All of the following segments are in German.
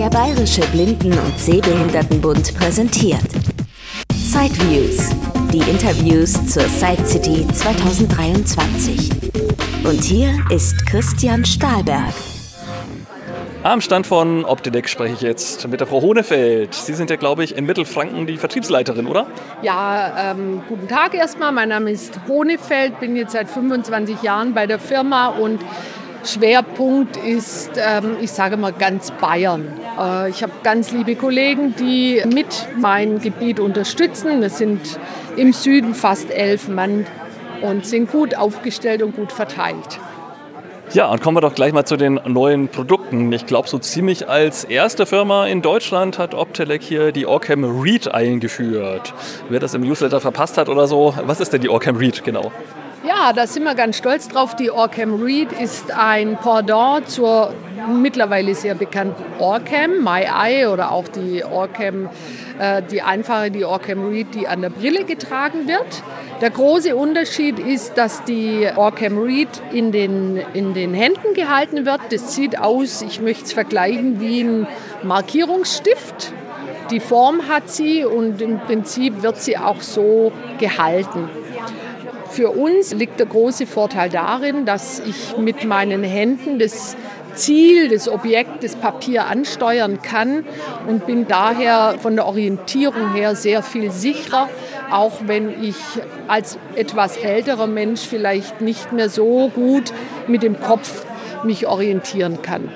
Der Bayerische Blinden- und Sehbehindertenbund präsentiert Sideviews, die Interviews zur Side City 2023. Und hier ist Christian Stahlberg. Am Stand von Optideck spreche ich jetzt mit der Frau Hohnefeld. Sie sind ja, glaube ich, in Mittelfranken die Vertriebsleiterin, oder? Ja, ähm, guten Tag erstmal. Mein Name ist Hohnefeld, bin jetzt seit 25 Jahren bei der Firma und Schwerpunkt ist, ähm, ich sage mal, ganz Bayern. Äh, ich habe ganz liebe Kollegen, die mit mein Gebiet unterstützen. Wir sind im Süden fast elf Mann und sind gut aufgestellt und gut verteilt. Ja, und kommen wir doch gleich mal zu den neuen Produkten. Ich glaube, so ziemlich als erste Firma in Deutschland hat Optelec hier die Orcam Read eingeführt. Wer das im Newsletter verpasst hat oder so, was ist denn die Orcam Read genau? Ja, da sind wir ganz stolz drauf. Die Orcam Read ist ein Pendant zur mittlerweile sehr bekannten Orcam, My Eye oder auch die Orcam, äh, die einfache, die Orcam Read, die an der Brille getragen wird. Der große Unterschied ist, dass die Orcam Read in den, in den Händen gehalten wird. Das sieht aus, ich möchte es vergleichen, wie ein Markierungsstift. Die Form hat sie und im Prinzip wird sie auch so gehalten. Für uns liegt der große Vorteil darin, dass ich mit meinen Händen das Ziel, das Objekt, das Papier ansteuern kann und bin daher von der Orientierung her sehr viel sicherer, auch wenn ich als etwas älterer Mensch vielleicht nicht mehr so gut mit dem Kopf mich orientieren kann.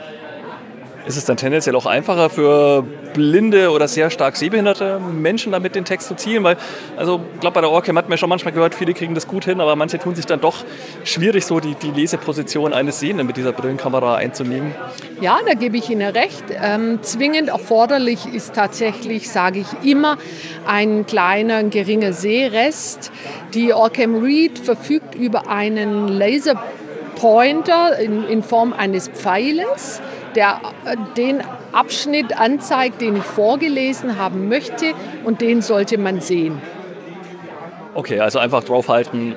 Ist es dann tendenziell auch einfacher für blinde oder sehr stark sehbehinderte Menschen damit den Text zu zielen? Weil, also ich glaube, bei der Orcam hat man schon manchmal gehört, viele kriegen das gut hin, aber manche tun sich dann doch schwierig, so die, die Leseposition eines Sehenden mit dieser Brillenkamera einzunehmen. Ja, da gebe ich Ihnen recht. Ähm, zwingend erforderlich ist tatsächlich, sage ich immer, ein kleiner, ein geringer Sehrest. Die Orcam Read verfügt über einen Laserpointer in, in Form eines Pfeiles der äh, den Abschnitt anzeigt, den ich vorgelesen haben möchte und den sollte man sehen. Okay, also einfach draufhalten,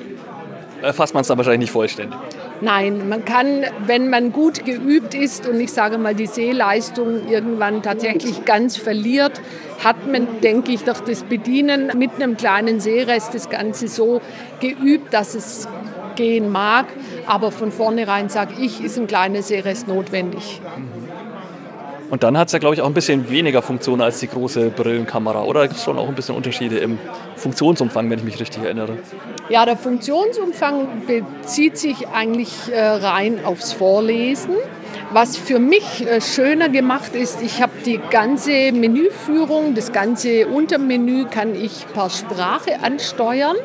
erfasst man es dann wahrscheinlich nicht vollständig. Nein, man kann, wenn man gut geübt ist und ich sage mal die Sehleistung irgendwann tatsächlich ganz verliert, hat man, denke ich, durch das Bedienen mit einem kleinen Sehrest das Ganze so geübt, dass es gehen mag. Aber von vornherein sage ich, ist ein kleiner Sehrest notwendig. Und dann hat es ja, glaube ich, auch ein bisschen weniger Funktion als die große Brillenkamera. Oder gibt es schon auch ein bisschen Unterschiede im Funktionsumfang, wenn ich mich richtig erinnere? Ja, der Funktionsumfang bezieht sich eigentlich äh, rein aufs Vorlesen. Was für mich äh, schöner gemacht ist, ich habe die ganze Menüführung, das ganze Untermenü kann ich per Sprache ansteuern.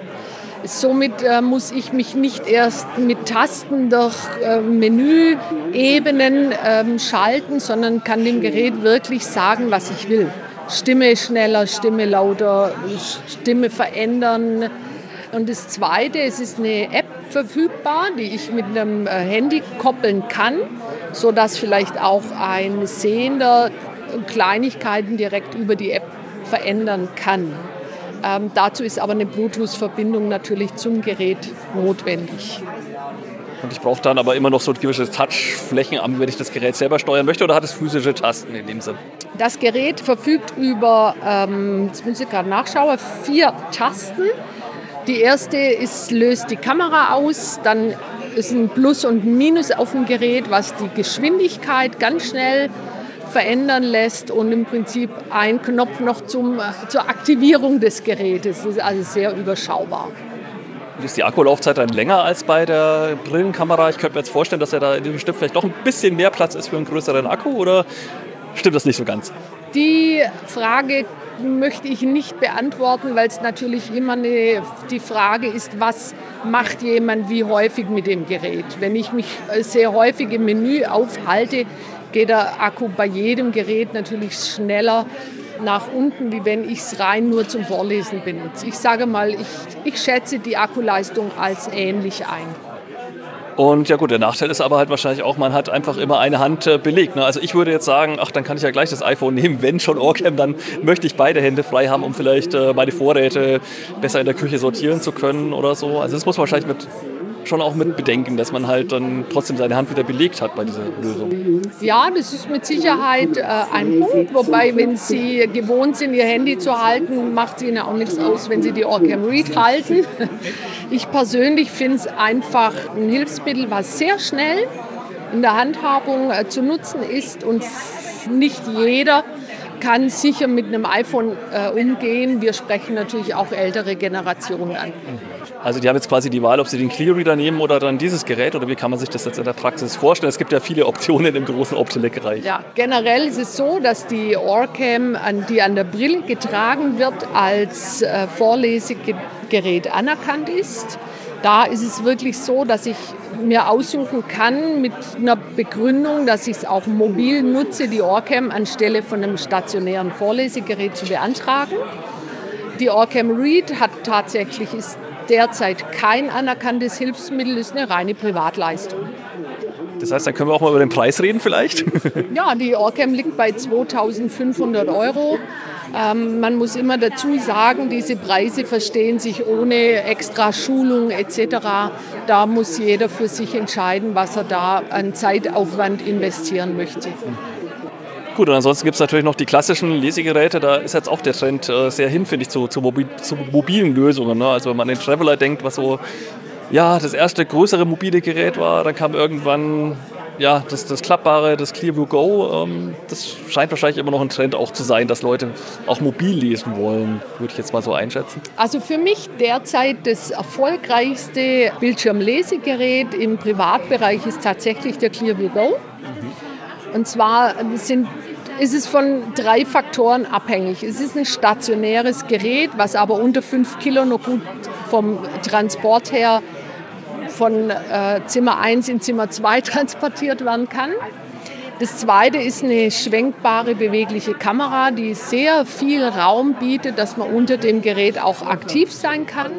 Somit äh, muss ich mich nicht erst mit Tasten durch äh, Menüebenen äh, schalten, sondern kann dem Gerät wirklich sagen, was ich will. Stimme schneller, Stimme lauter, Stimme verändern. Und das Zweite, es ist eine App verfügbar, die ich mit einem äh, Handy koppeln kann, sodass vielleicht auch ein Sehender Kleinigkeiten direkt über die App verändern kann. Ähm, dazu ist aber eine Bluetooth-Verbindung natürlich zum Gerät notwendig. Und ich brauche dann aber immer noch so gewisse Touchflächen, wenn ich das Gerät selber steuern möchte, oder hat es physische Tasten in dem Sinn? Das Gerät verfügt über, ähm, jetzt muss ich gerade nachschauen, vier Tasten. Die erste ist, löst die Kamera aus, dann ist ein Plus und ein Minus auf dem Gerät, was die Geschwindigkeit ganz schnell verändern lässt und im Prinzip ein Knopf noch zum, zur Aktivierung des Gerätes. Das ist also sehr überschaubar. Ist die Akkulaufzeit dann länger als bei der Brillenkamera? Ich könnte mir jetzt vorstellen, dass ja da in diesem Stift vielleicht doch ein bisschen mehr Platz ist für einen größeren Akku oder stimmt das nicht so ganz? Die Frage möchte ich nicht beantworten, weil es natürlich immer eine, die Frage ist, was macht jemand wie häufig mit dem Gerät. Wenn ich mich sehr häufig im Menü aufhalte, geht der Akku bei jedem Gerät natürlich schneller nach unten, wie wenn ich es rein nur zum Vorlesen benutze. Ich sage mal, ich, ich schätze die Akkuleistung als ähnlich ein. Und ja gut, der Nachteil ist aber halt wahrscheinlich auch, man hat einfach immer eine Hand äh, belegt. Ne? Also ich würde jetzt sagen, ach, dann kann ich ja gleich das iPhone nehmen, wenn schon Orcam, dann möchte ich beide Hände frei haben, um vielleicht äh, meine Vorräte besser in der Küche sortieren zu können oder so. Also das muss man wahrscheinlich mit schon auch mit bedenken, dass man halt dann trotzdem seine Hand wieder belegt hat bei dieser Lösung. Ja, das ist mit Sicherheit äh, ein Punkt. Wobei, wenn Sie gewohnt sind, Ihr Handy zu halten, macht es Ihnen auch nichts aus, wenn Sie die Orcam Read halten. Ich persönlich finde es einfach ein Hilfsmittel, was sehr schnell in der Handhabung äh, zu nutzen ist und nicht jeder kann sicher mit einem iPhone äh, umgehen. Wir sprechen natürlich auch ältere Generationen an. Also die haben jetzt quasi die Wahl, ob sie den Clear Reader nehmen oder dann dieses Gerät oder wie kann man sich das jetzt in der Praxis vorstellen? Es gibt ja viele Optionen im großen Optelec-Bereich. Ja, generell ist es so, dass die Orcam, die an der Brille getragen wird, als äh, Vorlesegerät anerkannt ist. Da ist es wirklich so, dass ich mir aussuchen kann mit einer Begründung, dass ich es auch mobil nutze, die Orcam anstelle von einem stationären Vorlesegerät zu beantragen. Die Orcam Read hat tatsächlich ist derzeit kein anerkanntes Hilfsmittel, ist eine reine Privatleistung. Das heißt, dann können wir auch mal über den Preis reden vielleicht? ja, die Orcam liegt bei 2500 Euro. Ähm, man muss immer dazu sagen, diese Preise verstehen sich ohne extra Schulung etc. Da muss jeder für sich entscheiden, was er da an Zeitaufwand investieren möchte. Gut, und ansonsten gibt es natürlich noch die klassischen Lesegeräte. Da ist jetzt auch der Trend äh, sehr hin, finde ich, zu, zu, mobil, zu mobilen Lösungen. Ne? Also wenn man an den Traveler denkt, was so ja, das erste größere mobile Gerät war, dann kam irgendwann ja, das, das klappbare, das Clearview Go, ähm, das scheint wahrscheinlich immer noch ein Trend auch zu sein, dass Leute auch mobil lesen wollen, würde ich jetzt mal so einschätzen. Also für mich derzeit das erfolgreichste Bildschirmlesegerät im Privatbereich ist tatsächlich der Clearview Go. Und zwar sind ist es von drei Faktoren abhängig. Es ist ein stationäres Gerät, was aber unter 5 Kilo noch gut vom Transport her von äh, Zimmer 1 in Zimmer 2 transportiert werden kann. Das zweite ist eine schwenkbare, bewegliche Kamera, die sehr viel Raum bietet, dass man unter dem Gerät auch aktiv sein kann.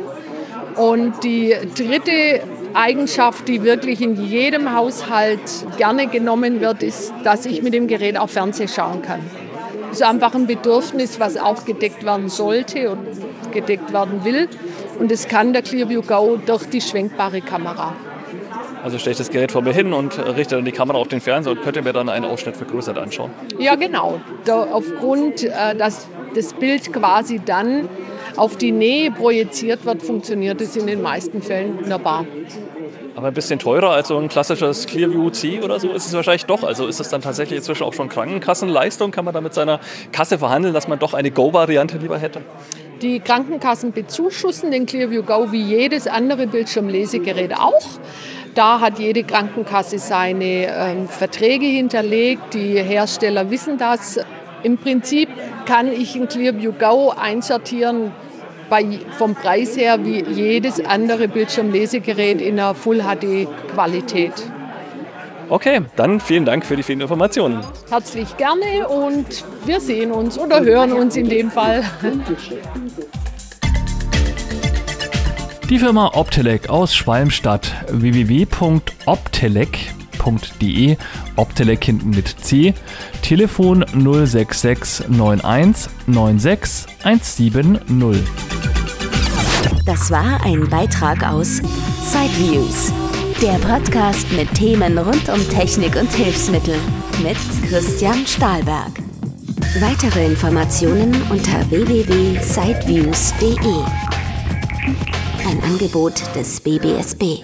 Und die dritte Eigenschaft, die wirklich in jedem Haushalt gerne genommen wird, ist, dass ich mit dem Gerät auch Fernsehen schauen kann. Das ist einfach ein Bedürfnis, was auch gedeckt werden sollte und gedeckt werden will. Und das kann der Clearview Go durch die schwenkbare Kamera. Also stelle ich das Gerät vor mir hin und richte dann die Kamera auf den Fernseher und könnte mir dann einen Ausschnitt vergrößert anschauen. Ja, genau. Da aufgrund, äh, dass das Bild quasi dann auf die Nähe projiziert wird, funktioniert es in den meisten Fällen wunderbar. Aber ein bisschen teurer als so ein klassisches Clearview C oder so ist es wahrscheinlich doch. Also ist es dann tatsächlich inzwischen auch schon Krankenkassenleistung? Kann man da mit seiner Kasse verhandeln, dass man doch eine Go-Variante lieber hätte? Die Krankenkassen bezuschussen den Clearview Go wie jedes andere Bildschirmlesegerät auch. Da hat jede Krankenkasse seine ähm, Verträge hinterlegt. Die Hersteller wissen das. Im Prinzip kann ich ein Clearview Go einsortieren bei, vom Preis her wie jedes andere Bildschirmlesegerät in einer Full HD Qualität. Okay, dann vielen Dank für die vielen Informationen. Herzlich gerne und wir sehen uns oder hören uns in dem Fall. Die Firma Optelec aus Schwalmstadt www.optelec.de Optelec hinten mit C Telefon 06691 96 170. Das war ein Beitrag aus Sideviews der Podcast mit Themen rund um Technik und Hilfsmittel mit Christian Stahlberg. Weitere Informationen unter www.sideviews.de. Ein Angebot des BBSB.